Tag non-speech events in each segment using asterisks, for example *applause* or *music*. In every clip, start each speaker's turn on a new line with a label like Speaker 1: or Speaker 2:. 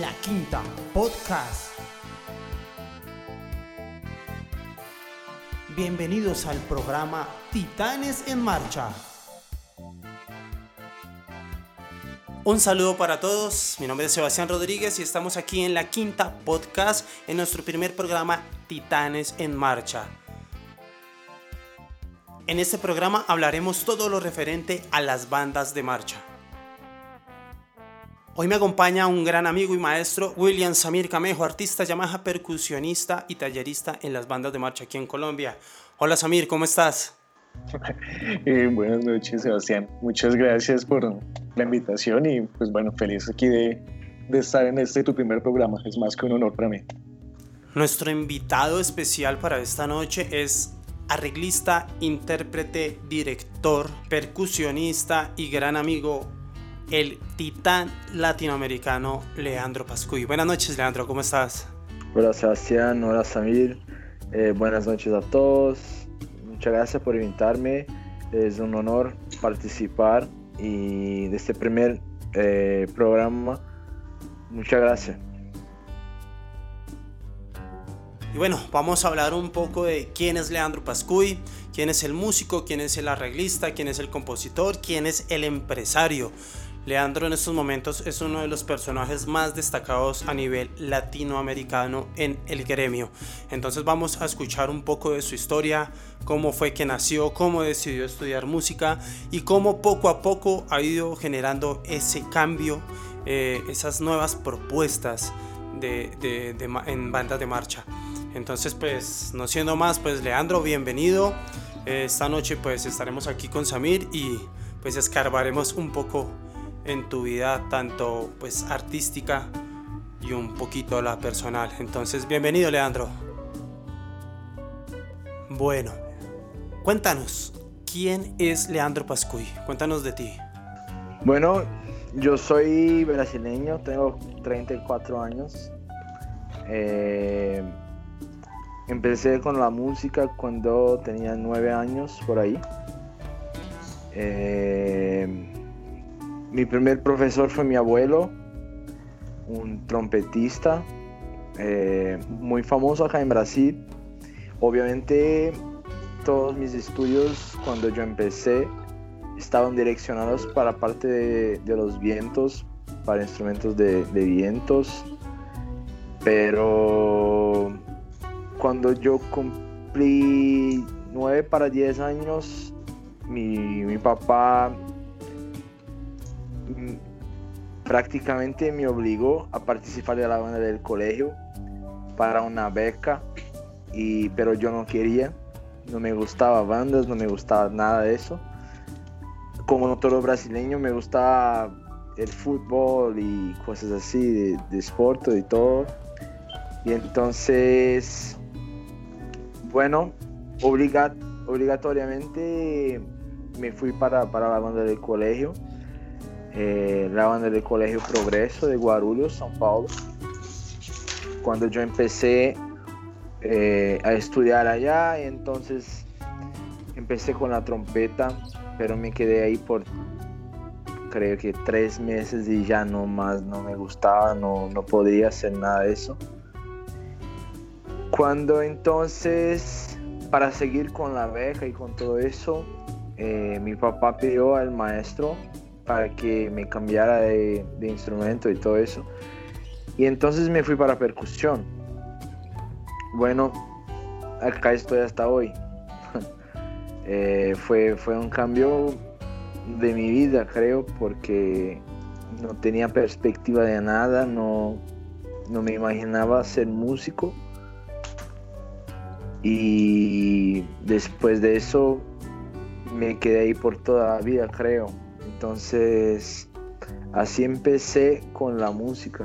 Speaker 1: La Quinta Podcast. Bienvenidos al programa Titanes en Marcha. Un saludo para todos, mi nombre es Sebastián Rodríguez y estamos aquí en la Quinta Podcast en nuestro primer programa Titanes en Marcha. En este programa hablaremos todo lo referente a las bandas de marcha. Hoy me acompaña un gran amigo y maestro, William Samir Camejo, artista Yamaha, percusionista y tallerista en las bandas de marcha aquí en Colombia. Hola Samir, ¿cómo estás? *laughs*
Speaker 2: Eh, buenas noches Sebastián, muchas gracias por la invitación y pues bueno, feliz aquí de, de estar en este tu primer programa, es más que un honor para mí.
Speaker 1: Nuestro invitado especial para esta noche es arreglista, intérprete, director, percusionista y gran amigo el titán latinoamericano Leandro Pascuy. Buenas noches, Leandro, ¿cómo estás?
Speaker 3: Hola, Sebastián, hola, Samir. Eh, buenas noches a todos. Muchas gracias por invitarme. Es un honor participar y de este primer eh, programa. Muchas gracias.
Speaker 1: Y bueno, vamos a hablar un poco de quién es Leandro Pascuy, quién es el músico, quién es el arreglista, quién es el compositor, quién es el empresario. Leandro en estos momentos es uno de los personajes más destacados a nivel latinoamericano en el gremio. Entonces vamos a escuchar un poco de su historia, cómo fue que nació, cómo decidió estudiar música y cómo poco a poco ha ido generando ese cambio, eh, esas nuevas propuestas de, en bandas de marcha. Entonces pues no siendo más, pues Leandro, bienvenido. esta noche pues estaremos aquí con Samir y pues escarbaremos un poco en tu vida tanto pues artística y un poquito la personal. Entonces, bienvenido Leandro. Bueno, cuéntanos, ¿quién es Leandro Pascuy? Cuéntanos de ti.
Speaker 3: Bueno, yo soy brasileño, tengo 34 años. Eh, empecé con la música cuando tenía 9 años por ahí. Eh, mi primer profesor fue mi abuelo, un trompetista eh, muy famoso acá en Brasil. Obviamente todos mis estudios cuando yo empecé estaban direccionados para parte de, los vientos, para instrumentos de, vientos, pero cuando yo cumplí 9 para 10 años, mi, papá prácticamente me obligó a participar de la banda del colegio para una beca, y, pero yo no quería, no me gustaba bandas, no me gustaba nada de eso. Como todo brasileño me gustaba el fútbol y cosas así, de, de y todo. Y entonces, bueno, obligatoriamente me fui para, para la banda del colegio eh, la banda del Colegio Progreso de Guarulhos, São Paulo. Cuando yo empecé eh, a estudiar allá, entonces empecé con la trompeta, pero me quedé ahí por creo que tres meses y ya no más, no me gustaba, no, no podía hacer nada de eso. Cuando entonces, para seguir con la beca y con todo eso, eh, mi papá pidió al maestro para que me cambiara de, instrumento y todo eso. Y entonces me fui para percusión. Bueno, acá estoy hasta hoy. *laughs* Eh, fue, fue un cambio de mi vida, creo, porque no tenía perspectiva de nada, no, no me imaginaba ser músico. Y después de eso me quedé ahí por toda la vida, creo. Entonces, así empecé con la música.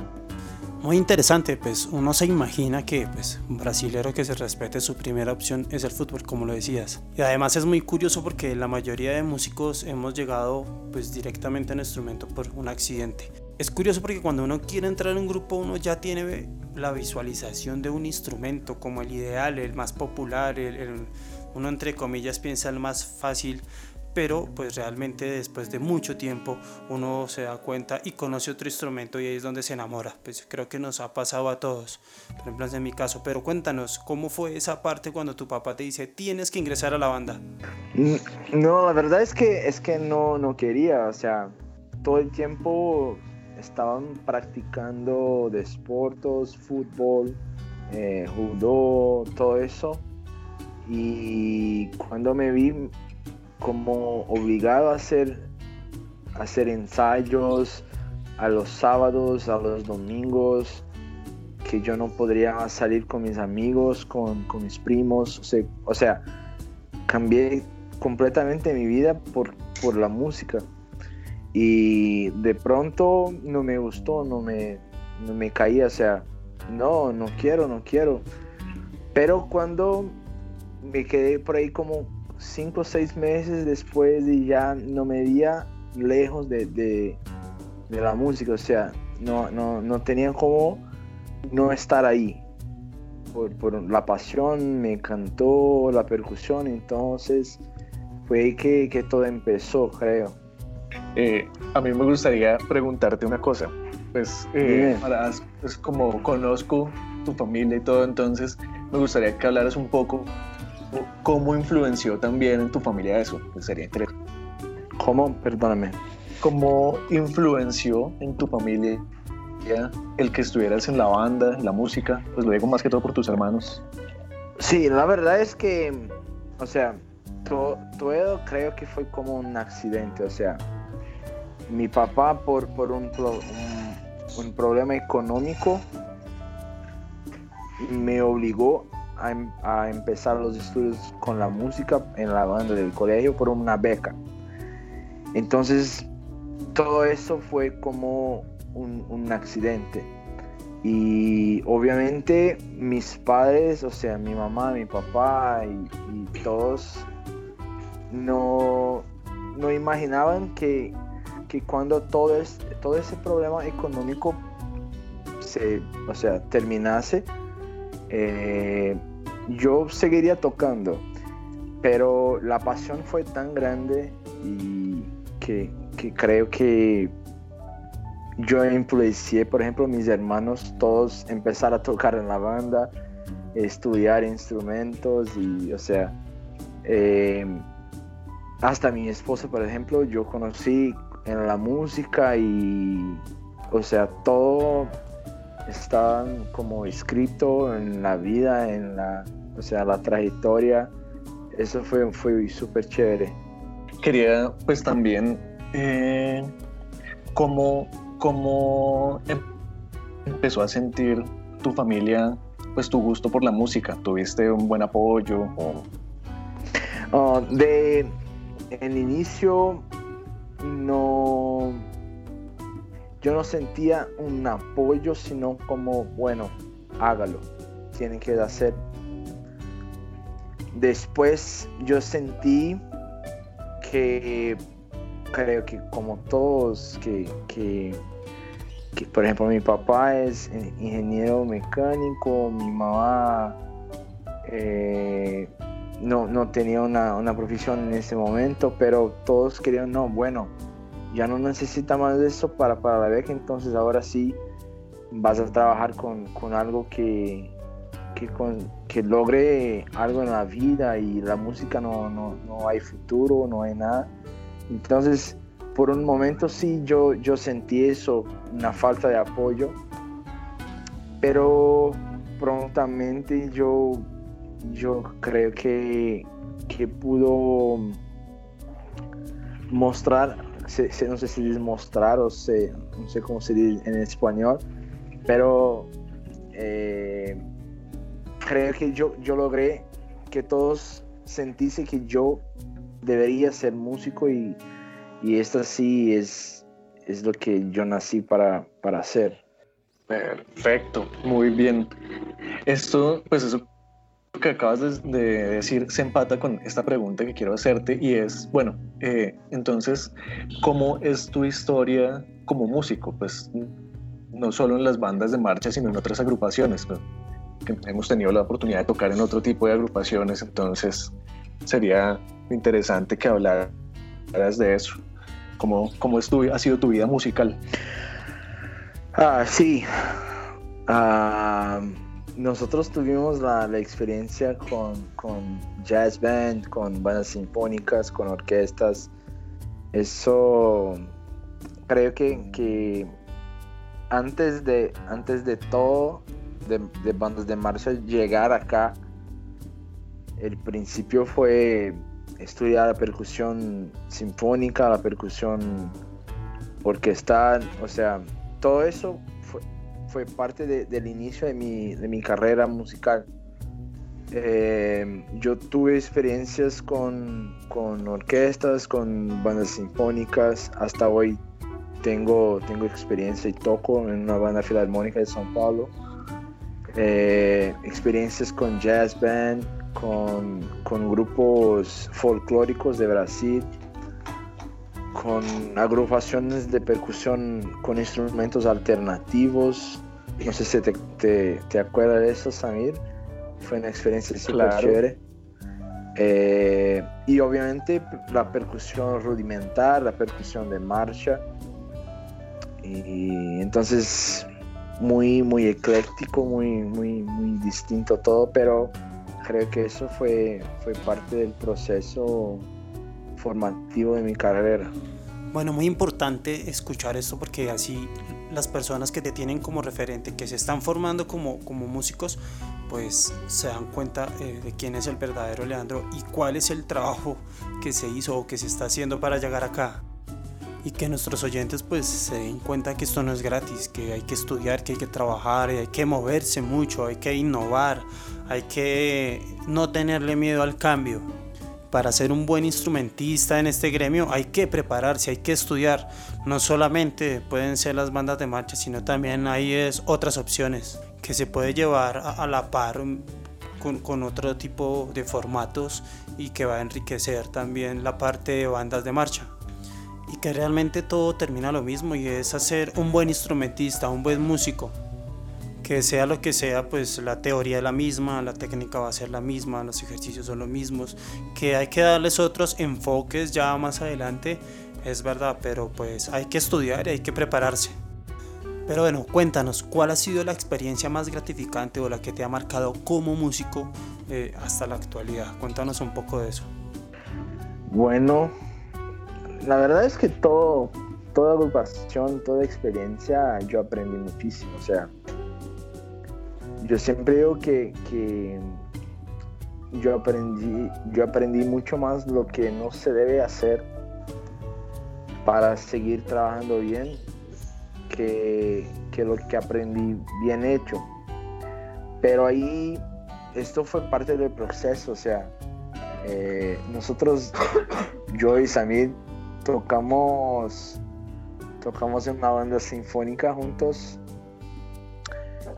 Speaker 1: Muy interesante, pues uno se imagina que pues, un brasilero que se respete su primera opción es el fútbol, como lo decías. Y además es muy curioso porque la mayoría de músicos hemos llegado pues directamente al instrumento por un accidente. Es curioso porque cuando uno quiere entrar en un grupo uno ya tiene la visualización de un instrumento como el ideal, el más popular, el uno entre comillas piensa el más fácil, pero pues realmente después de mucho tiempo uno se da cuenta y conoce otro instrumento y ahí es donde se enamora. Pues creo que nos ha pasado a todos, por ejemplo en mi caso. Pero cuéntanos, ¿cómo fue esa parte cuando tu papá te dice tienes que ingresar a la banda?
Speaker 3: No, la verdad es que es que no, no quería, o sea, todo el tiempo estaban practicando deportes, fútbol, eh, judo, todo eso. Y cuando me vi como obligado a hacer, hacer ensayos a los sábados, a los domingos, que yo no podría salir con mis amigos, con, mis primos, o sea, cambié completamente mi vida por, por la música. Y de pronto no me gustó, no me, no me caía, o sea, no, no quiero, no quiero. Pero cuando me quedé por ahí como cinco o seis meses después y ya no me veía lejos de, la música, o sea, no, no, no tenía como no estar ahí. Por, la pasión, me encantó la percusión, entonces fue ahí que, que todo empezó, creo.
Speaker 2: Eh, a mí me gustaría preguntarte una cosa. Pues, eh, pues, como conozco tu familia y todo, entonces me gustaría que hablaras un poco cómo influenció también en tu familia eso. Pues sería interesante.
Speaker 3: ¿Cómo? Perdóname.
Speaker 2: ¿Cómo influenció en tu familia el que estuvieras en la banda, en la música? Pues lo digo más que todo por tus hermanos.
Speaker 3: Sí, la verdad es que, o sea, todo, todo creo que fue como un accidente, o sea, mi papá por, por un, un, problema económico me obligó a, em, a, empezar los estudios con la música en la banda del colegio por una beca. Entonces, todo eso fue como un, un accidente. Y obviamente mis padres, o sea, mi mamá, mi papá y, y todos no, no imaginaban que que cuando todo, es, todo ese problema económico se, o sea, terminase, eh, yo seguiría tocando, pero la pasión fue tan grande y que, que creo que yo influencié, por ejemplo, mis hermanos todos empezar a tocar en la banda, estudiar instrumentos y, o sea, eh, hasta mi esposa, por ejemplo, yo conocí en la música y, o sea, todo está como escrito en la vida, en la, o sea, la trayectoria. Eso fue, fue súper chévere.
Speaker 2: Quería pues también eh, cómo, em, empezó a sentir tu familia pues tu gusto por la música. ¿Tuviste un buen apoyo?
Speaker 3: Oh, de el inicio no, yo no sentía un apoyo, sino como, bueno, hágalo, tienen que hacer. Después yo sentí que creo que como todos, que, que, por ejemplo mi papá es ingeniero mecánico, mi mamá eh, no, no tenía una, una, profesión en ese momento, pero todos querían, no, bueno, ya no necesita más de eso para, para la beca, entonces ahora sí vas a trabajar con, con algo que, que, con, que, logre algo en la vida y la música no, no, no, hay futuro, no hay nada. Entonces, por un momento sí, yo, yo sentí eso, una falta de apoyo, pero prontamente yo yo creo que, que pudo mostrar, no sé si mostrar o sé, no sé cómo se dice en español, pero eh, creo que yo, yo logré que todos sentise que yo debería ser músico y, y esto sí es, es lo que yo nací para, para hacer.
Speaker 2: Perfecto, muy bien. Esto, pues eso que acabas de, decir se empata con esta pregunta que quiero hacerte y es, bueno, eh, entonces, ¿cómo es tu historia como músico? Pues no solo en las bandas de marcha, sino en otras agrupaciones. Pues, hemos tenido la oportunidad de tocar en otro tipo de agrupaciones, entonces, sería interesante que hablaras de eso. ¿Cómo, cómo ha sido tu vida musical?
Speaker 3: Ah, sí. Ah, nosotros tuvimos la, experiencia con, con, jazz band, con bandas sinfónicas, con orquestas. Eso creo que, que antes, de, antes de todo, de, de bandas de marcha, llegar acá, el principio fue estudiar la percusión sinfónica, la percusión orquestal, o sea, todo eso fue, parte del inicio de mi, de mi carrera musical. Eh, yo tuve experiencias con, con, orquestas, con bandas sinfónicas, hasta hoy tengo, tengo experiencia y toco en una banda filarmónica de São Paulo. Eh, experiencias con jazz band, con, con grupos folclóricos de Brasil, con agrupaciones de percusión con instrumentos alternativos. No sé si te, te, acuerdas de eso, Samir. Fue una experiencia súper chévere. Eh, y obviamente la percusión rudimentar, la percusión de marcha. Y entonces muy, muy ecléctico, muy, muy, muy distinto todo, pero creo que eso fue, fue parte del proceso formativo de mi carrera.
Speaker 1: Bueno, muy importante escuchar esto porque así las personas que te tienen como referente, que se están formando como, como músicos, pues se dan cuenta eh, de quién es el verdadero Leandro y cuál es el trabajo que se hizo o que se está haciendo para llegar acá. Y que nuestros oyentes pues se den cuenta que esto no es gratis, que hay que estudiar, que hay que trabajar, hay que moverse mucho, hay que innovar, hay que no tenerle miedo al cambio para ser un buen instrumentista en este gremio hay que prepararse, hay que estudiar. No solamente pueden ser las bandas de marcha, sino también hay otras opciones que se puede llevar a, la par con, con, otro tipo de formatos y que va a enriquecer también la parte de bandas de marcha. Y que realmente todo termina lo mismo y es hacer un buen instrumentista, un buen músico que sea lo que sea, pues la teoría es la misma, la técnica va a ser la misma, los ejercicios son los mismos, que hay que darles otros enfoques ya más adelante, es verdad, pero pues hay que estudiar hay que prepararse. Pero bueno, cuéntanos, ¿cuál ha sido la experiencia más gratificante o la que te ha marcado como músico eh, hasta la actualidad? Cuéntanos un poco de eso.
Speaker 3: Bueno, la verdad es que todo, toda agrupación, toda experiencia, yo aprendí muchísimo. O sea, yo siempre digo que, yo, aprendí, yo aprendí mucho más lo que no se debe hacer para seguir trabajando bien que, lo que aprendí bien hecho. Pero ahí esto fue parte del proceso, o sea, eh, nosotros, yo y Samir, tocamos, tocamos en una banda sinfónica juntos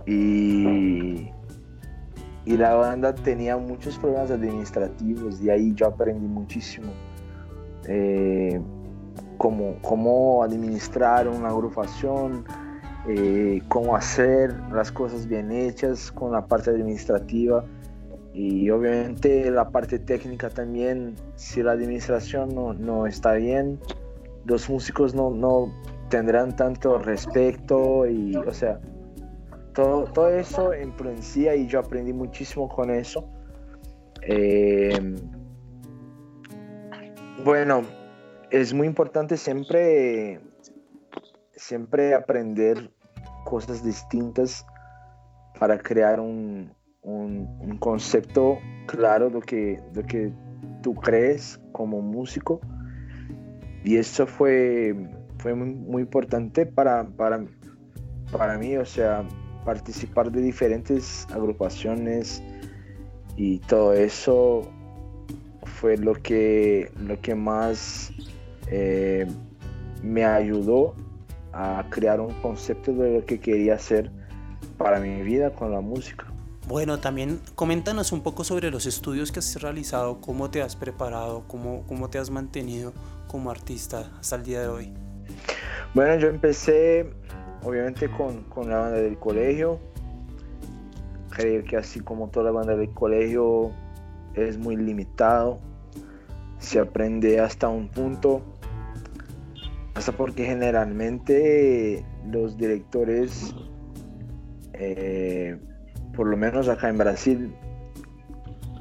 Speaker 3: y, y la banda tenía muchos problemas administrativos y ahí yo aprendí muchísimo. Eh, cómo, administrar una agrupación, eh, cómo hacer las cosas bien hechas con la parte administrativa y obviamente la parte técnica también, si la administración no, no está bien, los músicos no, no, tendrán tanto respeto y, o sea, todo, todo eso influencia y yo aprendí muchísimo con eso. Eh, bueno, es muy importante siempre, siempre aprender cosas distintas para crear un, un, concepto claro de lo que, de que tú crees como músico. Y eso fue, fue muy, muy importante para, para, para mí, o sea, participar de diferentes agrupaciones y todo eso fue lo que, lo que más eh, me ayudó a crear un concepto de lo que quería hacer para mi vida con la música.
Speaker 1: Bueno, también coméntanos un poco sobre los estudios que has realizado, cómo te has preparado, cómo, cómo te has mantenido como artista hasta el día de hoy.
Speaker 3: Bueno, yo empecé obviamente con, con, la banda del colegio. Creo que así como toda la banda del colegio es muy limitado se aprende hasta un punto, hasta porque generalmente los directores, eh, por lo menos acá en Brasil,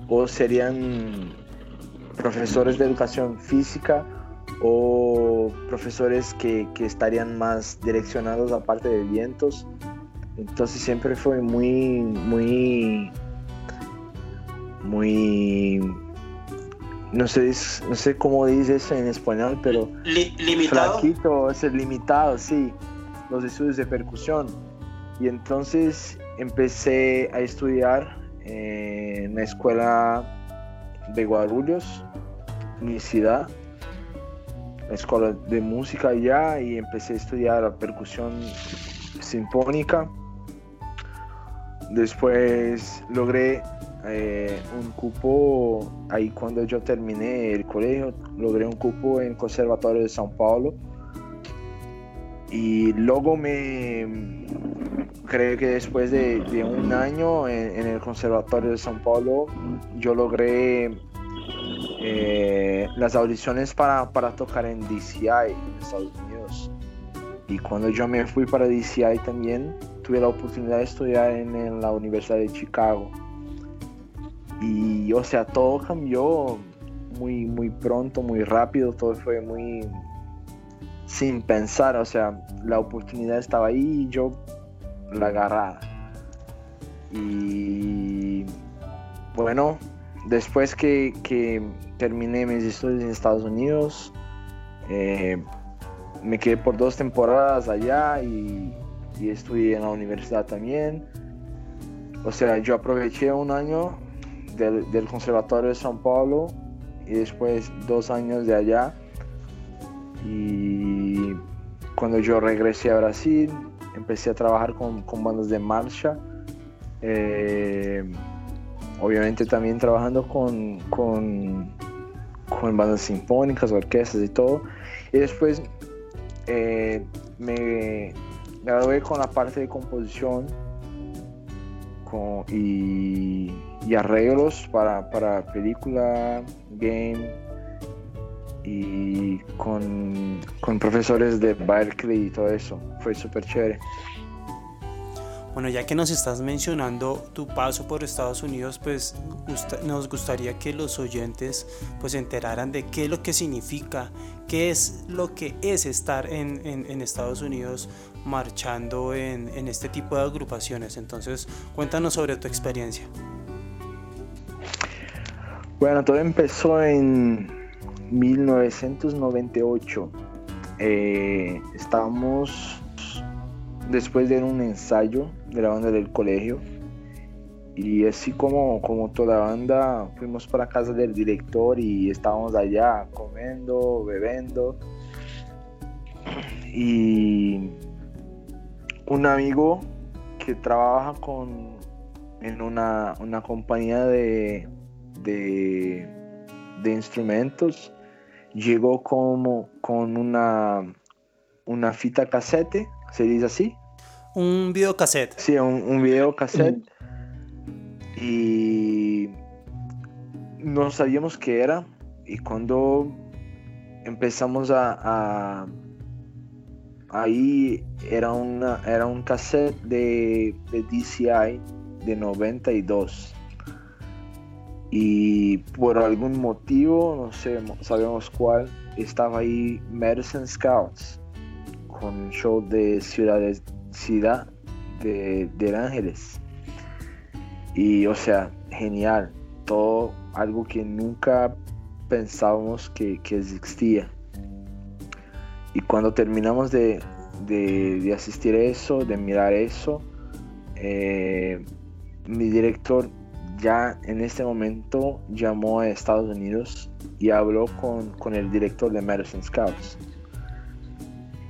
Speaker 3: o serían profesores de educación física o profesores que, que estarían más direccionados a parte de vientos. Entonces siempre fue muy, muy, muy, no sé, no sé cómo dice eso en español, pero
Speaker 1: limitado.
Speaker 3: Flaquito, es limitado, sí, los estudios de percusión. Y entonces empecé a estudiar en la escuela de Guarulhos, mi ciudad, la escuela de música allá y empecé a estudiar la percusión sinfónica. Después logré eh, un cupo, ahí cuando yo terminé el colegio, logré un cupo en Conservatorio de São Paulo. Y luego me, creo que después de, un año en, el Conservatorio de São Paulo, yo logré eh, las audiciones para, para, tocar en DCI, en Estados Unidos. Y cuando yo me fui para DCI también, tuve la oportunidad de estudiar en, la Universidad de Chicago. Y, o sea, todo cambió muy, muy pronto, muy rápido, todo fue muy sin pensar, o sea, la oportunidad estaba ahí y yo la agarraba. Y bueno, después que, que, terminé mis estudios en Estados Unidos, eh, me quedé por dos temporadas allá y, estudié en la universidad también. O sea, yo aproveché un año del, del Conservatorio de São Paulo y después dos años de allá. Y cuando yo regresé a Brasil, empecé a trabajar con, con bandas de marcha. Eh, obviamente también trabajando con, con, con, bandas sinfónicas, orquestas y todo. Y después eh, me gradué con la parte de composición con, y, arreglos para, para película, game y con, con profesores de Berkeley y todo eso. Fue súper chévere.
Speaker 1: Bueno, ya que nos estás mencionando tu paso por Estados Unidos, pues nos gustaría que los oyentes pues se enteraran de qué es lo que significa, qué es lo que es estar en, Estados Unidos marchando en, en, este tipo de agrupaciones. Entonces, cuéntanos sobre tu experiencia.
Speaker 3: Bueno, todo empezó en 1998. Eh, estábamos después de un ensayo de la banda del colegio. Y así como, como toda banda, fuimos para casa del director y estábamos allá comiendo, bebiendo. Y un amigo que trabaja con, en una, una compañía de, de, de, instrumentos llegó como con una, una fita cassette, se dice así,
Speaker 1: un videocassette.
Speaker 3: Sí, un, un videocassette. Y no sabíamos qué era. Y cuando empezamos a, ahí era una era un cassette de, de, DCI de 92 y por algún motivo no sé sabemos cuál estaba ahí Medicine Scouts con un show de ciudades ciudad de, de Ángeles. Y o sea, genial, todo algo que nunca pensábamos que, existía. Y cuando terminamos de, de, asistir a eso, de mirar eso, eh, mi director ya en este momento llamó a Estados Unidos y habló con, con el director de Medicine Scouts.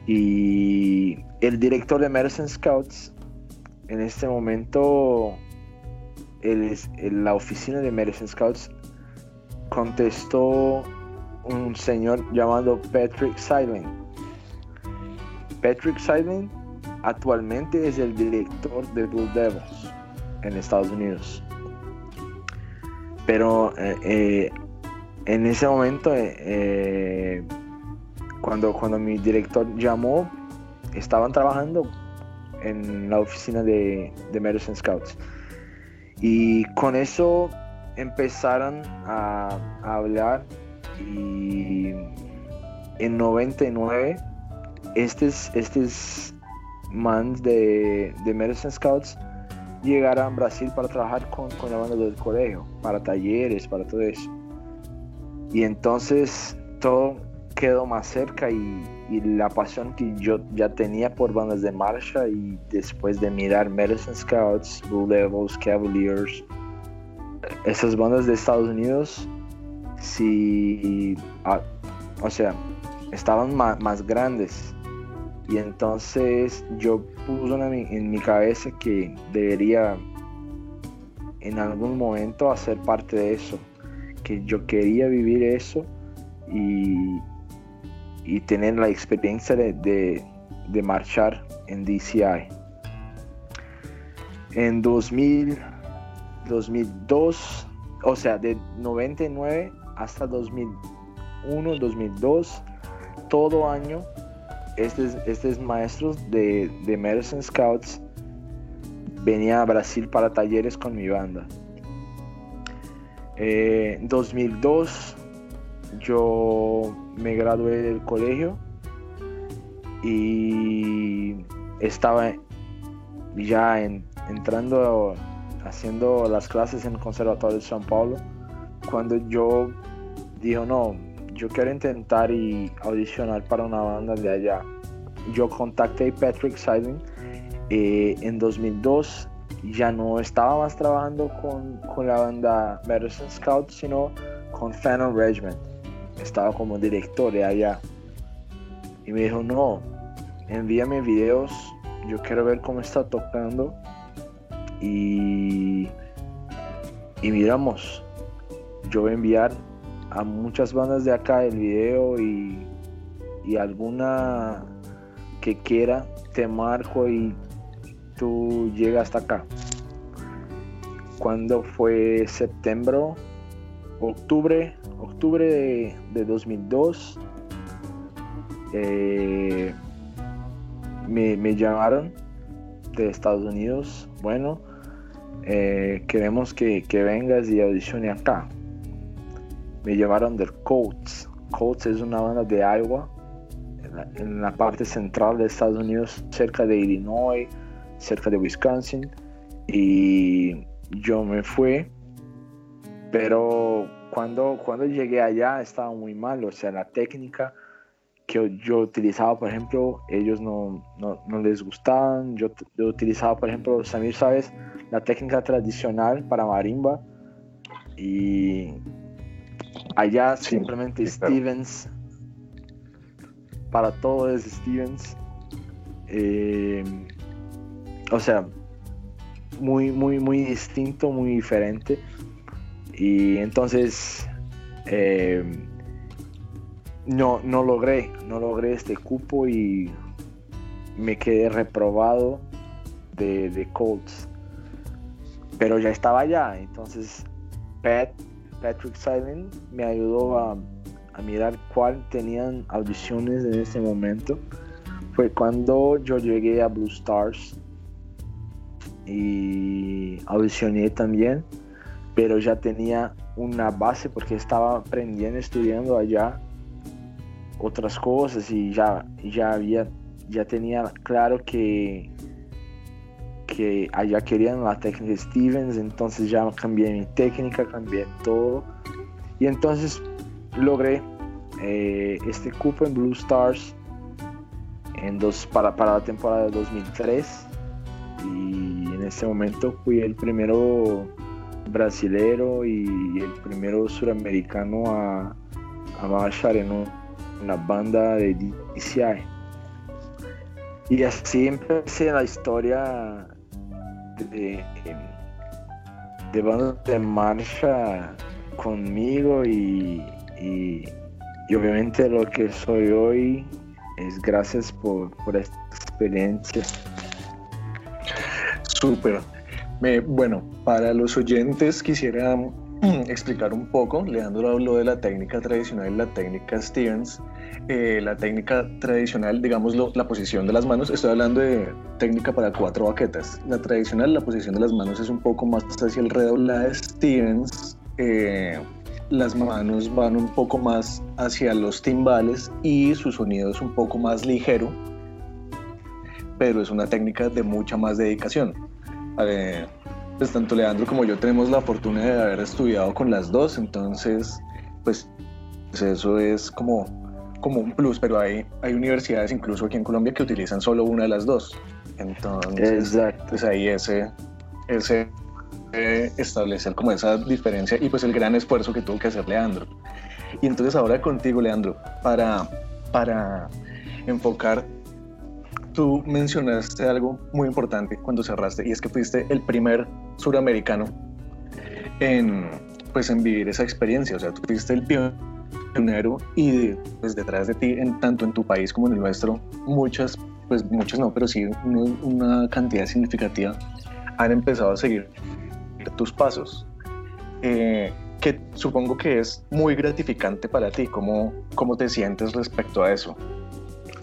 Speaker 3: Y el director de Medicine Scouts, en este momento, la oficina de Medicine Scouts contestó un señor llamado Patrick Silent. Patrick Silent actualmente es el director de Blue Devils en Estados Unidos. Pero eh, eh, en ese momento, eh, cuando mi director llamó, estaban trabajando en la oficina de, de Medicine Scouts. Y con eso empezaron a, hablar y en 99 estos, estos mans de, de Medicine Scouts llegaron a Brasil para trabajar con, con la banda del colegio, para talleres, para todo eso. Y entonces todo quedó más cerca y, la pasión que yo ya tenía por bandas de marcha y después de mirar Medicine Scouts, Blue Levels, Cavaliers, esas bandas de Estados Unidos, sí, ah, o sea, estaban más, grandes. Y entonces yo puse en mi cabeza que debería en algún momento hacer parte de eso, que yo quería vivir eso y, y tener la experiencia de, marchar en DCI. En 2000, 2002, o sea, de 99 hasta 2001, 2002, todo año, estos, estos maestros de, de Medicine Scouts venían a Brasil para talleres con mi banda. Eh, en 2002 yo me gradué del colegio y estaba ya entrando haciendo las clases en el Conservatorio de São Paulo cuando yo dije no yo quiero intentar y audicionar para una banda de allá yo contacté a Patrick Siding eh, en 2002 ya no estaba más trabajando con, con la banda Medicine Scout sino con Phantom Regiment estaba como director de allá. Y me dijo, no, envíame videos, yo quiero ver cómo está tocando. Y, y miramos, yo voy a enviar a muchas bandas de acá el video y, y alguna que quiera, te marco y tú llegas hasta acá. Cuando fue septiembre, octubre, octubre de, 2002 eh, me, llamaron de Estados Unidos, bueno, eh, queremos que, vengas y audicione acá. Me llamaron del Coates. Coates es una banda de agua en la, parte central de Estados Unidos, cerca de Illinois, cerca de Wisconsin. Y yo me fui, pero cuando, cuando llegué allá estaba muy mal, o sea, la técnica que yo utilizaba, por ejemplo, ellos no, no, les gustaban, yo, utilizaba, por ejemplo, Samir, ¿sabes? La técnica tradicional para marimba y allá simplemente Stevens, para todo es Stevens. Eh, o sea, muy, muy, muy distinto, muy diferente. Y entonces eh, no, no logré, no logré este cupo y me quedé reprobado de, de Colts. Pero ya estaba allá, entonces Pat, Patrick Silent me ayudó a, a mirar cuál tenían audiciones en ese momento. Fue cuando yo llegué a Blue Stars y audicioné también pero ya tenía una base porque estaba aprendiendo, estudiando allá otras cosas y ya, ya había, ya tenía claro que, que allá querían la técnica Stevens, entonces ya cambié mi técnica, cambié todo. Y entonces logré eh, este cupo en Blue Stars en dos, para, para la temporada de 2003 y en ese momento fui el primero brasilero y el primero suramericano a, a marchar en una banda de DCI. Y así empecé la historia de, de bandas de marcha conmigo y, y, obviamente lo que soy hoy es gracias por, por esta experiencia.
Speaker 2: Súper bueno, para los oyentes quisiera *clears throat* explicar un poco. Leandro habló de la técnica tradicional y la técnica Stevens. Eh, la técnica tradicional, digamos, la posición de las manos, estoy hablando de técnica para cuatro baquetas. La tradicional, la posición de las manos es un poco más hacia el de Stevens, eh, las manos van un poco más hacia los timbales y su sonido es un poco más ligero, pero es una técnica de mucha más dedicación. Eh, pues tanto Leandro como yo tenemos la fortuna de haber estudiado con las dos, entonces pues, pues eso es como, como un plus, pero hay, hay universidades incluso aquí en Colombia que utilizan solo una de las dos. Entonces, pues ahí ese, ese eh, establecer como esa diferencia y pues el gran esfuerzo que tuvo que hacer Leandro. Y entonces ahora contigo, Leandro, para, para enfocar tú mencionaste algo muy importante cuando cerraste y es que fuiste el primer suramericano en, pues, en vivir esa experiencia. O sea, tú fuiste el pionero y pues, detrás de ti, en, tanto en tu país como en el nuestro, muchas, pues muchas no, pero sí una cantidad significativa han empezado a seguir tus pasos. Eh, que supongo que es muy gratificante para ti. ¿Cómo, cómo te sientes respecto a eso?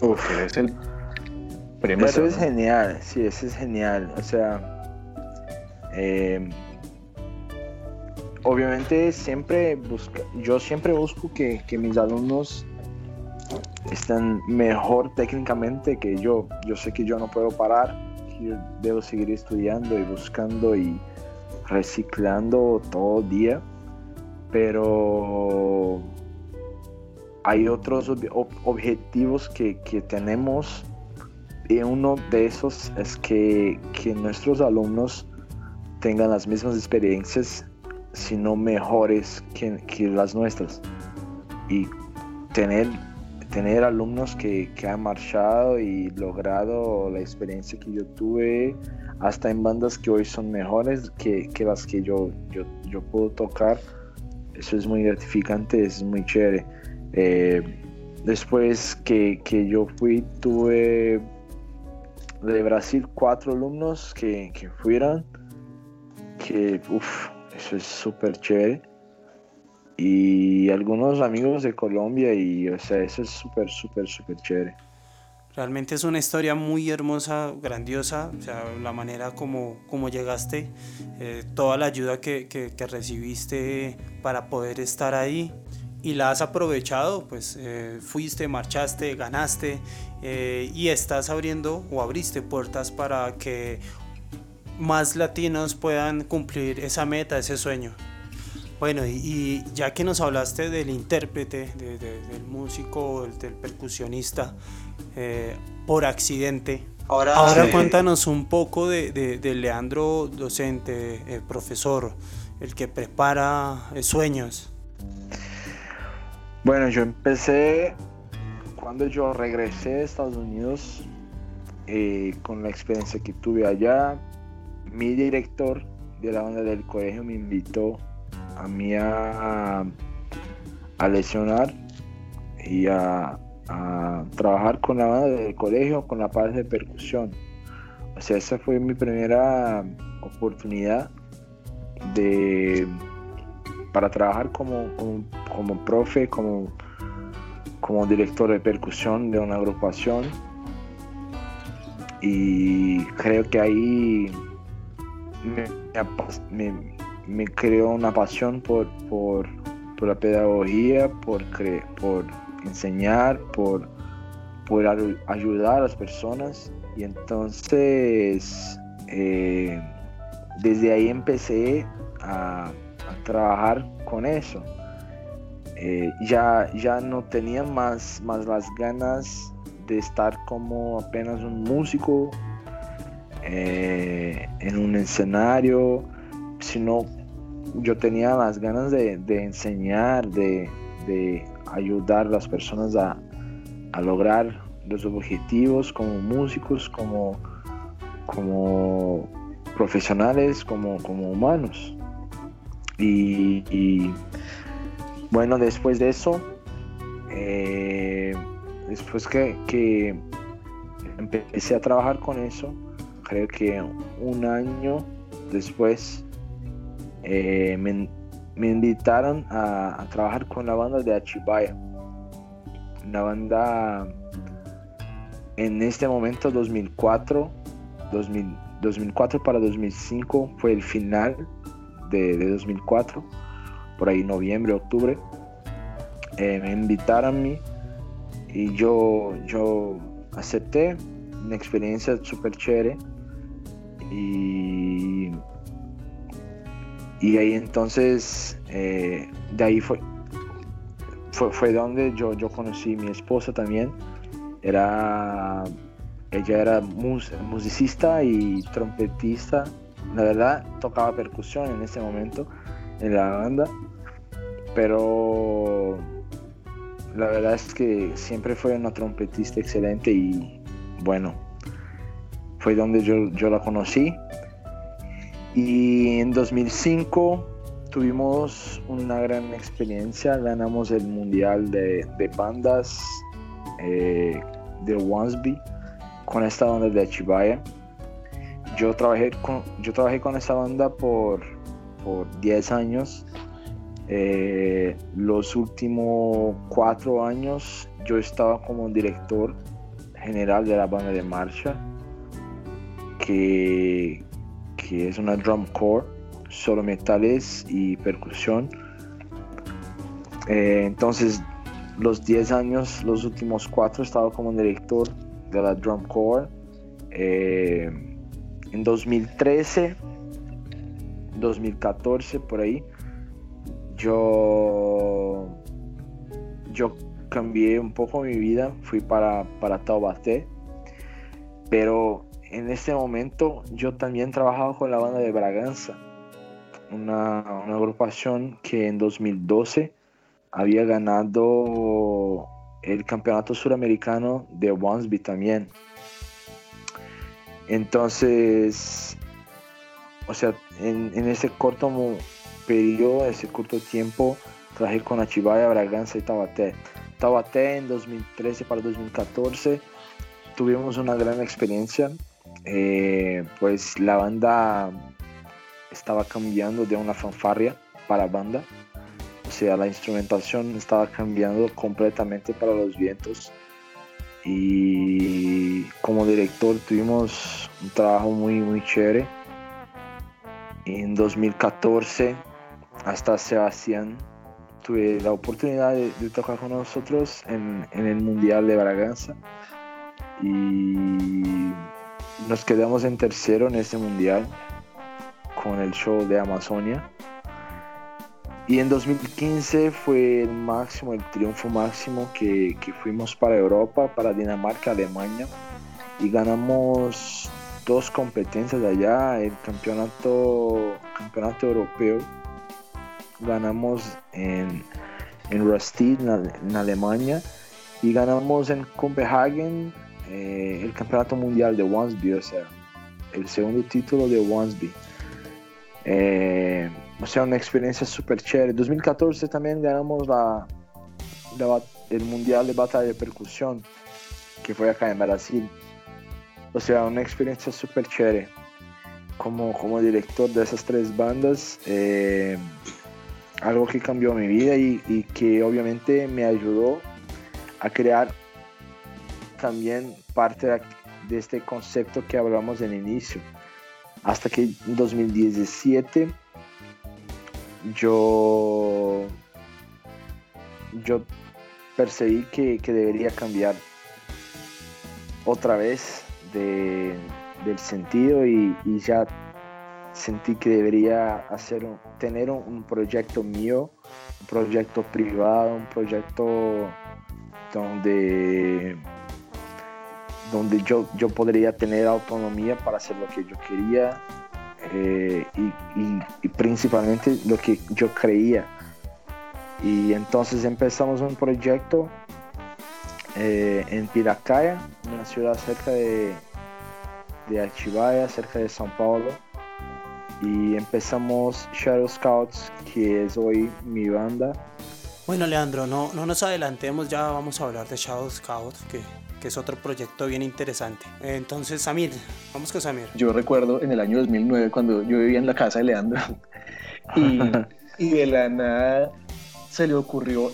Speaker 3: Uf. Eres el eso es genial, sí, eso es genial. O sea, em, obviamente siempre busca, yo siempre busco que, mis alumnos estén mejor técnicamente que yo. Yo sé que yo no puedo parar, que yo debo seguir estudiando y buscando y reciclando todo el día, pero hay otros objetivos que, que tenemos y uno de esos es que, nuestros alumnos tengan las mismas experiencias, si no mejores que, las nuestras. Y tener, tener alumnos que, han marchado y logrado la experiencia que yo tuve, hasta en bandas que hoy son mejores que, las que yo, yo, puedo tocar, eso es muy gratificante, es muy chévere. Eh, después que, que yo fui, tuve de Brasil cuatro alumnos que, que fueran, que uff, eso es súper chévere. Y algunos amigos de Colombia y o sea, eso es súper, súper, súper chévere.
Speaker 1: Realmente es una historia muy hermosa, grandiosa, o sea, la manera como, como llegaste, eh, toda la ayuda que, que, que recibiste para poder estar ahí y la has aprovechado, pues eh, fuiste, marchaste, ganaste eh, y estás abriendo o abriste puertas para que más latinos puedan cumplir esa meta, ese sueño. Bueno, y, ya que nos hablaste del intérprete, del músico, del, percusionista, eh, por accidente, ahora, ahora cuéntanos un poco de, Leandro, docente, profesor, el que prepara sueños.
Speaker 3: Bueno, yo empecé cuando yo regresé de Estados Unidos eh, con la experiencia que tuve allá. Mi director de la banda del colegio me invitó a mí a, a lesionar y a, a, trabajar con la banda del colegio con la parte de percusión. O sea, esa fue mi primera oportunidad de para trabajar como, como, profe, como, como director de percusión de una agrupación. Y creo que ahí me, creó una pasión por, por, la pedagogía, por, por enseñar, por, por ayudar a las personas. Y entonces, eh, desde ahí empecé a trabajar con eso. Eh, ya, ya no tenía más, más las ganas de estar como apenas un músico eh, en un escenario, sino yo tenía las ganas de, enseñar, de, ayudar a las personas a, lograr los objetivos como músicos, como, como profesionales, como, como humanos. Y, bueno, después de eso, eh, después que, empecé a trabajar con eso, creo que un año después eh, me invitaron a, trabajar con la banda de Achibaya. Una banda en este momento 2004, 2004 para 2005 fue el final de, 2004, por ahí noviembre, octubre. Eh, me invitaron a mí y yo, yo acepté una experiencia súper chévere y, y ahí entonces eh, de ahí fue, fue, donde yo, yo conocí a mi esposa también era ella era musicista y trompetista la verdad tocaba percusión en ese momento en la banda pero la verdad es que siempre fue una trompetista excelente y bueno, fue donde yo, la conocí. Y en 2005 tuvimos una gran experiencia, ganamos el Mundial de, Bandas eh, de Wansby con esta banda de Achibaya. Yo trabajé con, yo trabajé con esta banda por, por 10 años eh, los últimos cuatro años yo estaba como director general de la banda de marcha, que, que es una drum core, solo metales y percusión. Eh, entonces, los 10 años, los últimos cuatro, estaba como director de la drum core. Eh, en 2013, 2014, por ahí, yo, yo cambié un poco mi vida, fui para, para Taubaté, pero en ese momento yo también trabajaba con la banda de Braganza, una, una agrupación que en 2012 había ganado el campeonato suramericano de Wansby también. Entonces, o sea, en, en ese corto periodo, ese corto tiempo, trabajé con Achibaya, Braganza y Tabaté. Tabaté en 2013 para 2014 tuvimos una gran experiencia, eh, pues la banda estaba cambiando de una fanfarria para banda, o sea, la instrumentación estaba cambiando completamente para los vientos y como director tuvimos un trabajo muy muy chévere. En 2014 hasta Sebastián tuve la oportunidad de, tocar con nosotros en, el Mundial de Braganza y nos quedamos en tercero en ese Mundial con el show de Amazonia. Y en 2015 fue el máximo, el triunfo máximo que, que fuimos para Europa, para Dinamarca, Alemania y ganamos dos competencias allá, el campeonato, campeonato europeo ganamos en, en Rustid, en, Alemania, y ganamos en Copenhagen eh, el campeonato mundial de Wansby, o sea, el segundo título de Wansby. Eh, o sea, una experiencia súper chévere. En 2014 también ganamos la, el mundial de batalla de percusión, que fue acá en Brasil. O sea, una experiencia súper chévere. Como, como director de esas tres bandas, eh, algo que cambió mi vida y, que obviamente me ayudó a crear también parte de este concepto que hablamos en el inicio. Hasta que en 2017 yo, yo percibí que, debería cambiar otra vez de, del sentido y ya sentí que debería hacer tener un, proyecto mío, un proyecto privado, un proyecto donde, donde yo, yo podría tener autonomía para hacer lo que yo quería eh, y, principalmente lo que yo creía. Y entonces empezamos un proyecto eh, en Piracaya, una ciudad cerca de, de Achibaya, cerca de São Paulo y empezamos Shadow Scouts, que es hoy mi banda.
Speaker 1: Bueno, Leandro, no, no nos adelantemos, ya vamos a hablar de Shadow Scouts, que, que es otro proyecto bien interesante. Entonces, Samir, vamos con Samir.
Speaker 2: Yo recuerdo en el año 2009 cuando yo vivía en la casa de Leandro *laughs* y y de la nada se le ocurrió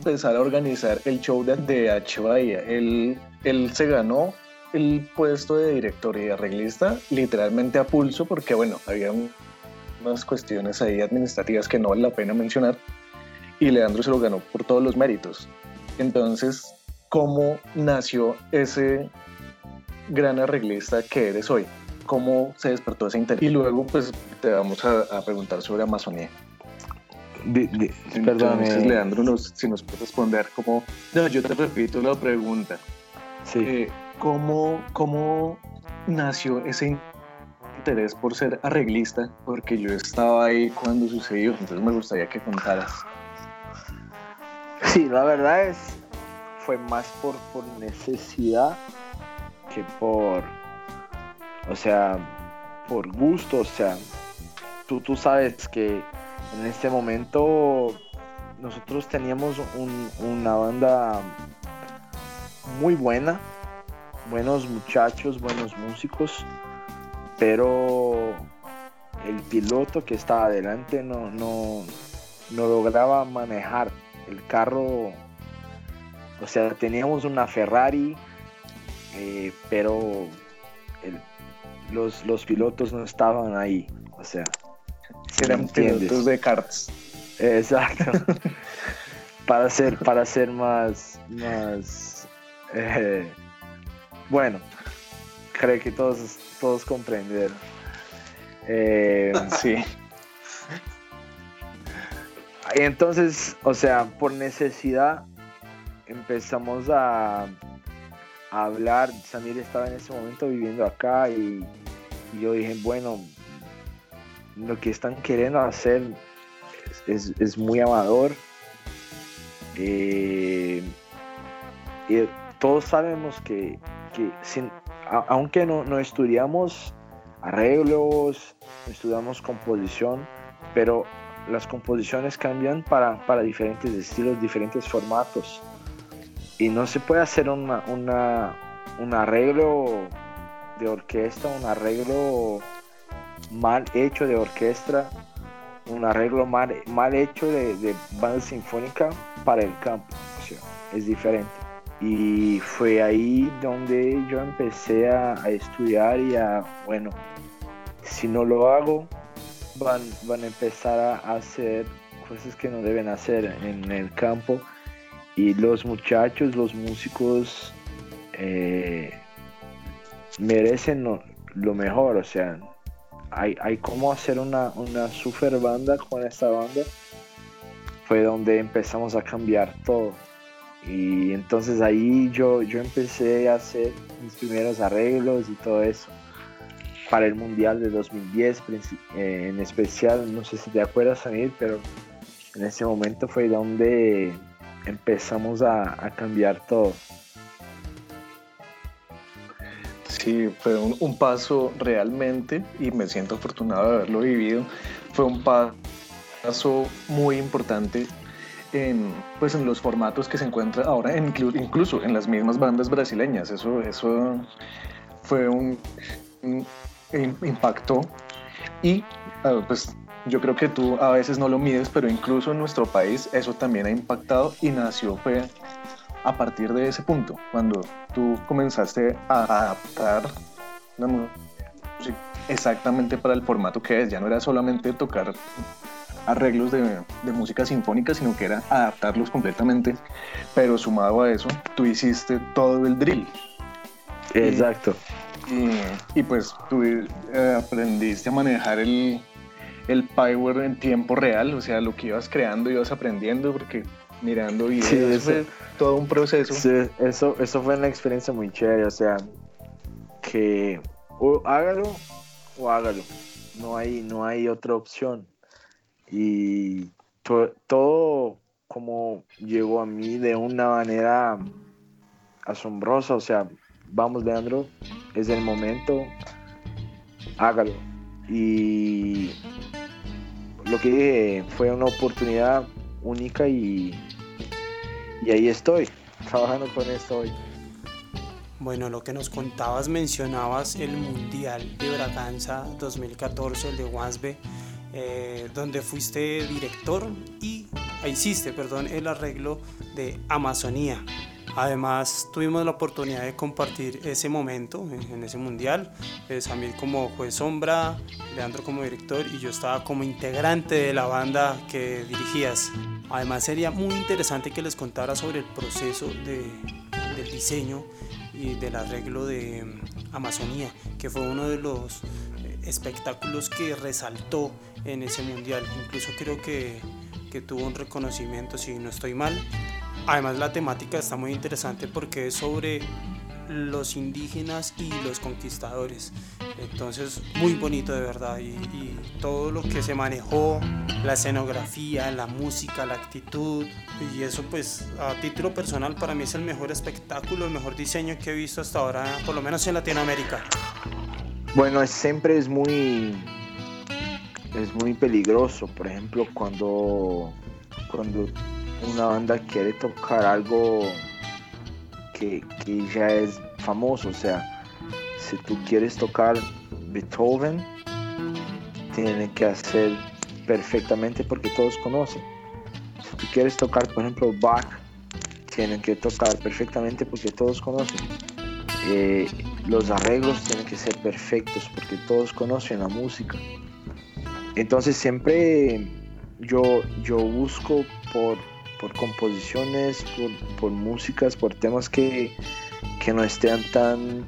Speaker 2: empezar a organizar el show de, de H. Bahía. Él, él se ganó el puesto de director y de arreglista literalmente a pulso porque bueno, había unas cuestiones ahí administrativas que no vale la pena mencionar y Leandro se lo ganó por todos los méritos. Entonces, ¿cómo nació ese gran arreglista que eres hoy? ¿Cómo se despertó ese interés? Y luego, pues, te vamos a, preguntar sobre Amazonía. perdón, Entonces, eh. Leandro, si nos puede responder como... No, yo te repito la pregunta. Sí. Eh, ¿cómo, ¿Cómo nació ese interés por ser arreglista? Porque yo estaba ahí cuando sucedió, entonces me gustaría que contaras.
Speaker 3: Sí, la verdad es, fue más por, por necesidad que por, o sea, por gusto, o sea, tú, tú sabes que en este momento nosotros teníamos una banda muy buena, buenos muchachos, buenos músicos, pero el piloto que estaba adelante no, no, no lograba manejar el carro, o sea, teníamos una Ferrari, eh, pero los, los pilotos no estaban ahí, o sea,
Speaker 2: eran pilotos de karts.
Speaker 3: Exacto. *laughs* para ser, para ser más, más, eh, bueno, creo que todos, todos comprendieron. Eh, *laughs* sí. Entonces, o sea, por necesidad empezamos a, hablar. Samir estaba en ese momento viviendo acá y, yo dije, bueno, lo que están queriendo hacer es, muy amador. Eh, y todos sabemos que, aunque no, estudiamos arreglos, estudiamos composición, pero las composiciones cambian para, diferentes estilos, diferentes formatos. Y no se puede hacer una, un arreglo de orquesta, un arreglo mal hecho de orquesta, un arreglo mal, mal hecho de, banda sinfónica para el campo. Es diferente. Y fue ahí donde yo empecé a, estudiar y a, bueno, si no lo hago, van, van a empezar a hacer cosas que no deben hacer en el campo y los muchachos, los músicos eh, merecen lo, mejor, o sea, hay, hay cómo hacer una, una super banda con esta banda, fue donde empezamos a cambiar todo. Y entonces ahí yo, yo empecé a hacer mis primeros arreglos y todo eso para el Mundial de 2010 eh, en especial, no sé si te acuerdas, Samir, pero en ese momento fue donde empezamos a, cambiar todo.
Speaker 2: Sí, fue un, paso realmente, y me siento afortunado de haberlo vivido, fue un paso muy importante en, pues en los formatos que se encuentran ahora, incluso en las mismas bandas brasileñas. Eso, eso fue un impactó y ah, pues yo creo que tú a veces no lo mides, pero incluso en nuestro país eso también ha impactado y nació fue a partir de ese punto, cuando tú comenzaste a adaptar exactamente para el formato que es, ya no era solamente tocar arreglos de, de, música sinfónica, sino que era adaptarlos completamente, pero sumado a eso, tú hiciste todo el drill.
Speaker 3: Exacto.
Speaker 2: Y, pues tú eh, aprendiste a manejar el, el power en tiempo real, o sea, lo que ibas creando, ibas aprendiendo, porque mirando videos sí, fue todo un proceso.
Speaker 3: Sí, eso, eso fue una experiencia muy chévere, o sea, que o hágalo o hágalo, no hay, no hay otra opción. Y todo como llegó a mí de una manera asombrosa, o sea, vamos Leandro, es el momento, hágalo. Y lo que dije fue una oportunidad única y, y ahí estoy, trabajando con esto hoy.
Speaker 1: Bueno, lo que nos contabas, mencionabas el Mundial de Braganza 2014, el de Wasbe. Eh, donde fuiste director y hiciste, perdón, el arreglo de Amazonía. Además, tuvimos la oportunidad de compartir ese momento en ese mundial. Eh, Samir como juez sombra, Leandro como director y yo estaba como integrante de la banda que dirigías. Además, sería muy interesante que les contara sobre el proceso de, del diseño y del arreglo de mm, Amazonía, que fue uno de los espectáculos que resaltó en ese mundial. Incluso creo que, que tuvo un reconocimiento, si no estoy mal, Además la temática está muy interesante porque es sobre los indígenas y los conquistadores. Entonces, muy bonito de verdad. Y, todo lo que se manejó, la escenografía, la música, la actitud. Y eso pues a título personal para mí es el mejor espectáculo, el mejor diseño que he visto hasta ahora, por lo menos en Latinoamérica.
Speaker 3: Bueno, siempre es muy, es muy peligroso. Por ejemplo, cuando, cuando una banda quiere tocar algo que, ya es famoso, o sea, si tú quieres tocar Beethoven, tiene que hacer perfectamente porque todos conocen. Si tú quieres tocar, por ejemplo, Bach, tienen que tocar perfectamente porque todos conocen. Eh, los arreglos tienen que ser perfectos porque todos conocen la música. Entonces siempre yo, yo busco por por composiciones, por, músicas, por temas que, no estén tan,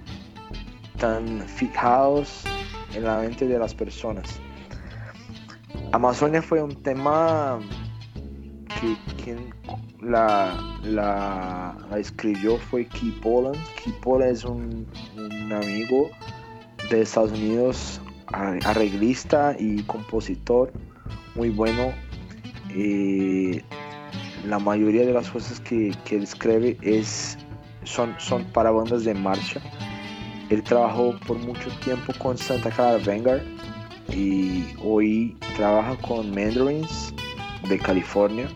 Speaker 3: tan fijados en la mente de las personas. Amazonia fue un tema que quien la, la, escribió fue Key Poland. Key Poland es un, amigo de Estados Unidos, arreglista y compositor muy bueno. Eh, la mayoría de las cosas que, que él escribe es, son, son para bandas de marcha. Él trabajó por mucho tiempo con Santa Clara Vanguard y hoy trabaja con Mandarins de California.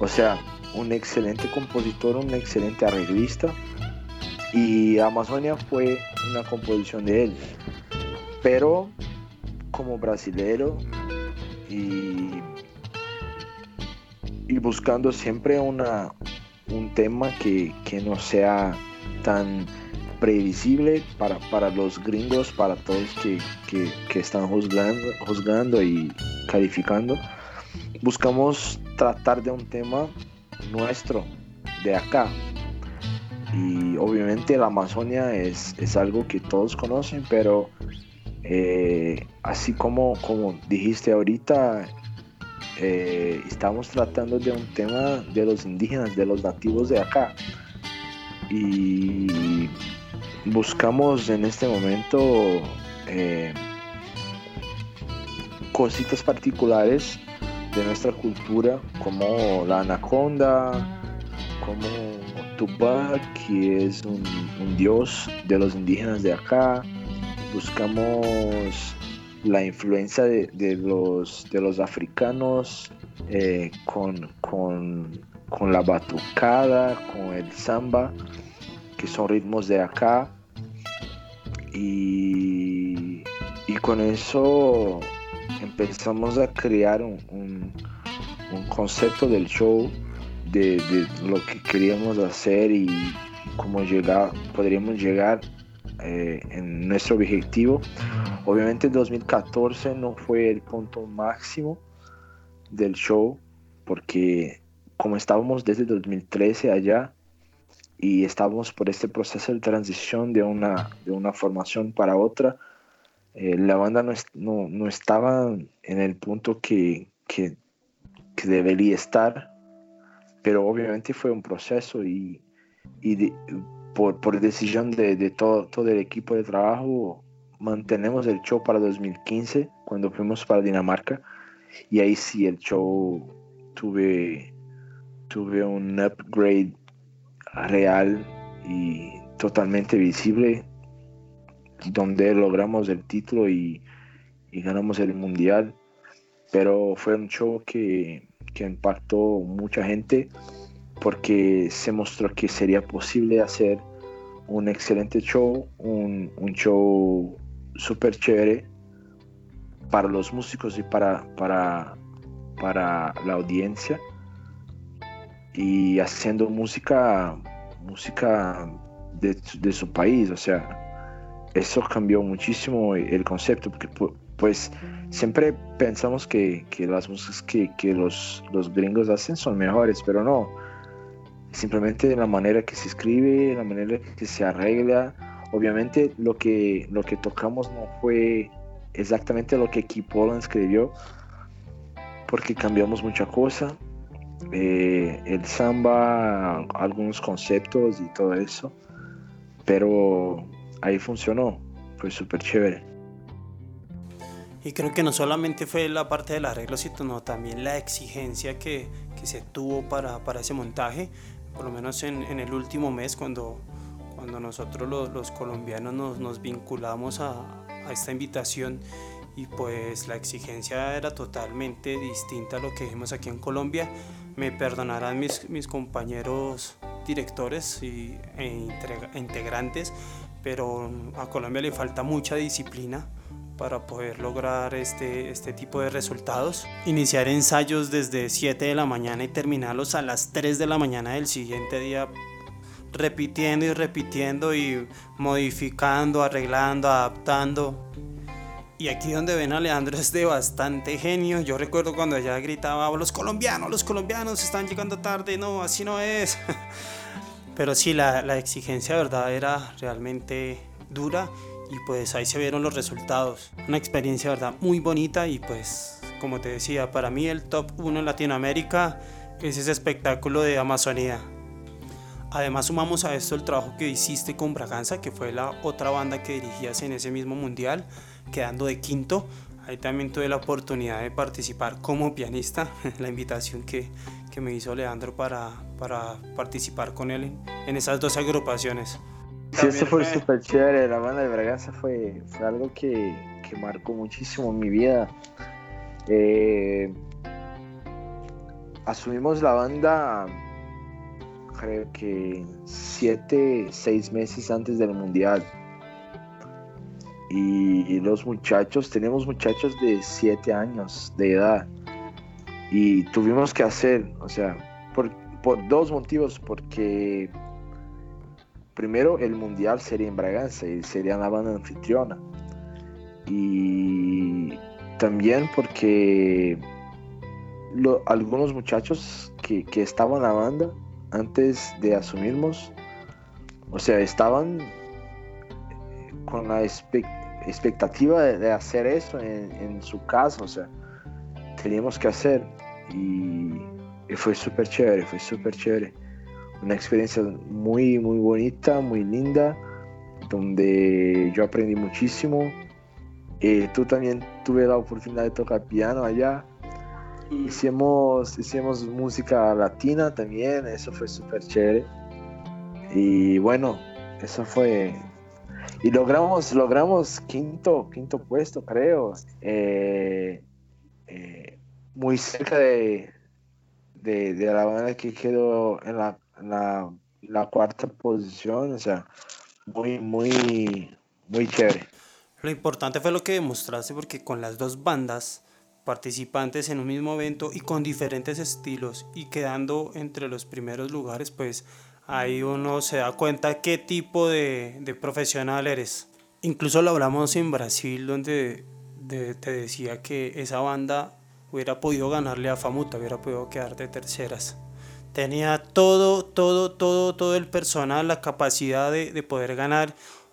Speaker 3: O sea, un excelente compositor, un excelente arreglista. Y Amazonia fue una composición de él. Pero como brasilero y y buscando siempre una, un tema que, no sea tan previsible para, para los gringos, para todos que, están juzgando, juzgando y calificando. Buscamos tratar de un tema nuestro, de acá. Y obviamente la Amazonia es, algo que todos conocen, pero eh, así como, como dijiste ahorita, eh, estamos tratando de un tema de los indígenas, de los nativos de acá. Y buscamos en este momento eh, cositas particulares de nuestra cultura, como la anaconda, como Tupac, que es un dios de los indígenas de acá. Buscamos la influencia de, los, de los africanos eh, con, la batucada, con el samba, que son ritmos de acá. Y, con eso empezamos a crear un, concepto del show de, lo que queríamos hacer y cómo llegar, podríamos llegar eh, en nuestro objetivo. Obviamente 2014 no fue el punto máximo del show porque como estábamos desde 2013 allá y estábamos por este proceso de transición de una, de una formación para otra, eh, la banda no, no, estaba en el punto que, que, debería estar, pero obviamente fue un proceso y, y por, por, decisión de, de todo, todo el equipo de trabajo mantenemos el show para 2015, cuando fuimos para Dinamarca, y ahí sí el show tuve, tuve un upgrade real y totalmente visible, donde logramos el título y, ganamos el mundial, pero fue un show que, impactó mucha gente porque se mostró que sería posible hacer un excelente show, un, show súper chévere para los músicos y para, para, para la audiencia. Y haciendo música, música de, de, su país, o sea, eso cambió muchísimo el concepto, porque pues siempre pensamos que, que las músicas que, que los, los, gringos hacen son mejores, pero no. Simplemente la manera que se escribe, la manera que se arregla. Obviamente lo que, lo que tocamos no fue exactamente lo que Keith Poland escribió, porque cambiamos mucha cosa. Eh, el samba, algunos conceptos y todo eso, pero ahí funcionó, fue súper chévere.
Speaker 1: Y creo que no solamente fue la parte del arreglo, sino también la exigencia que, que se tuvo para, para, ese montaje, por lo menos en, en, el último mes, cuando, cuando nosotros los, los colombianos nos, nos vinculamos a, a, esta invitación y pues la exigencia era totalmente distinta a lo que vimos aquí en Colombia. Me perdonarán mis, mis compañeros directores y, e integrantes, pero a Colombia le falta mucha disciplina para poder lograr este, este tipo de resultados. Iniciar ensayos desde 7 de la mañana y terminarlos a las 3 de la mañana del siguiente día repitiendo y repitiendo y modificando, arreglando, adaptando. Y aquí donde ven a Leandro es de bastante genio. Yo recuerdo cuando ella gritaba, los colombianos, los colombianos están llegando tarde. No, así no es. *laughs* Pero sí, la, la exigencia, verdad, era realmente dura y pues ahí se vieron los resultados. Una experiencia, verdad, muy bonita y pues, como te decía, para mí el top 1 en Latinoamérica es ese espectáculo de Amazonía. Además sumamos a esto el trabajo que hiciste con Braganza, que fue la otra banda que dirigías en ese mismo mundial, quedando de quinto. Ahí también tuve la oportunidad de participar como pianista, *laughs* la invitación que, que me hizo Leandro para, para participar con él en, en esas dos agrupaciones.
Speaker 3: Sí, eso fue súper chévere. La banda de Braganza fue, fue algo que, que, marcó muchísimo mi vida. Eh, asumimos la banda, creo que siete, seis meses antes del mundial. Y los muchachos, tenemos muchachos de siete años de edad. Y tuvimos que hacer, o sea, por, por dos motivos, porque primero el mundial sería en Braganza y sería la banda anfitriona. Y también porque algunos muchachos que, estaban en la banda antes de asumirnos, o sea, estaban con la expectativa de, hacer eso en, su casa, o sea, teníamos que hacer y, y fue súper chévere, fue súper chévere una experiencia muy, muy bonita, muy linda, donde yo aprendí muchísimo. Eh, tú también tuve la oportunidad de tocar piano allá. Hicimos, hicimos música latina también, eso fue súper chévere. Y bueno, eso fue... Y logramos, logramos quinto, quinto puesto, creo. Eh, eh, muy cerca de, de, de la banda que quedó en la la, la cuarta posición, o sea, muy, muy, muy chévere.
Speaker 1: Lo importante fue lo que demostraste porque con las dos bandas participantes en un mismo evento y con diferentes estilos y quedando entre los primeros lugares, pues ahí uno se da cuenta qué tipo de, de profesional eres. Incluso lo hablamos en Brasil donde te decía que esa banda hubiera podido ganarle a Famuta, hubiera podido quedar de terceras tenía todo, todo, todo, todo el personal, la capacidad de, de poder ganar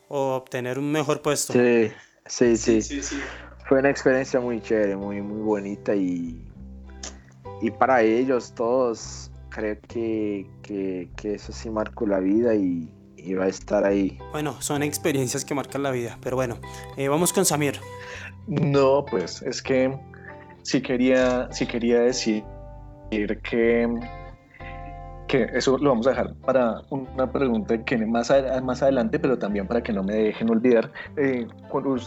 Speaker 1: o obtener un mejor puesto.
Speaker 3: Sí, sí, sí. sí, sí. Fue una experiencia muy chévere, muy, muy bonita y, y para ellos todos creo que, que, que eso sí marcó la vida y, y, va a estar ahí.
Speaker 1: Bueno, son experiencias que marcan la vida, pero bueno, eh, vamos con Samir.
Speaker 2: No, pues es que sí quería, sí quería decir que que eso lo vamos a dejar para una pregunta que más, más adelante, pero también para que no me dejen olvidar, eh,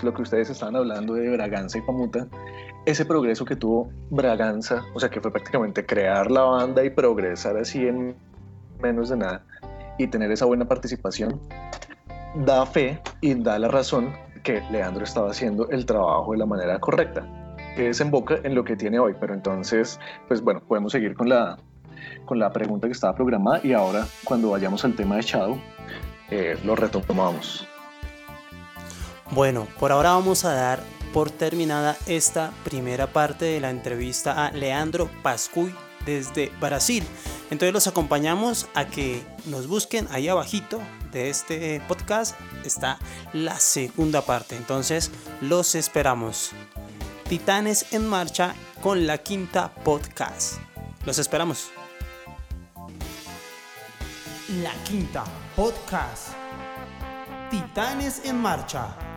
Speaker 2: lo que ustedes estaban hablando de Braganza y Pamuta, ese progreso que tuvo Braganza, o sea, que fue prácticamente crear la banda y progresar así en menos de nada y tener esa buena participación, da fe y da la razón que Leandro estaba haciendo el trabajo de la manera correcta. que desemboca en lo que tiene hoy. Pero entonces, pues bueno, podemos seguir con la, con la pregunta que estaba programada y ahora cuando vayamos al tema de Shadow, eh, lo retomamos.
Speaker 1: Bueno, por ahora vamos a dar por terminada esta primera parte de la entrevista a Leandro Pascuy desde Brasil. Entonces los acompañamos a que nos busquen ahí abajito de este podcast está la segunda parte. Entonces los esperamos. Titanes en marcha con la quinta podcast. Los esperamos. La quinta podcast. Titanes en marcha.